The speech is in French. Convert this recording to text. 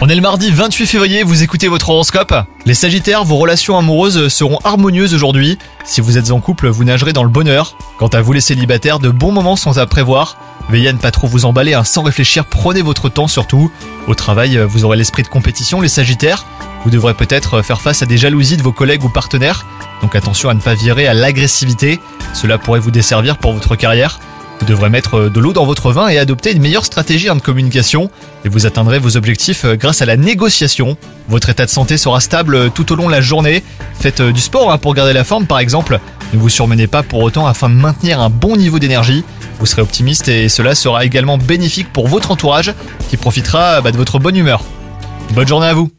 On est le mardi 28 février, vous écoutez votre horoscope Les Sagittaires, vos relations amoureuses seront harmonieuses aujourd'hui. Si vous êtes en couple, vous nagerez dans le bonheur. Quant à vous les célibataires, de bons moments sont à prévoir. Veillez à ne pas trop vous emballer, hein, sans réfléchir, prenez votre temps surtout. Au travail, vous aurez l'esprit de compétition, les Sagittaires. Vous devrez peut-être faire face à des jalousies de vos collègues ou partenaires. Donc attention à ne pas virer à l'agressivité, cela pourrait vous desservir pour votre carrière. Vous devrez mettre de l'eau dans votre vin et adopter une meilleure stratégie de communication et vous atteindrez vos objectifs grâce à la négociation. Votre état de santé sera stable tout au long de la journée. Faites du sport hein, pour garder la forme par exemple. Ne vous surmenez pas pour autant afin de maintenir un bon niveau d'énergie. Vous serez optimiste et cela sera également bénéfique pour votre entourage qui profitera bah, de votre bonne humeur. Bonne journée à vous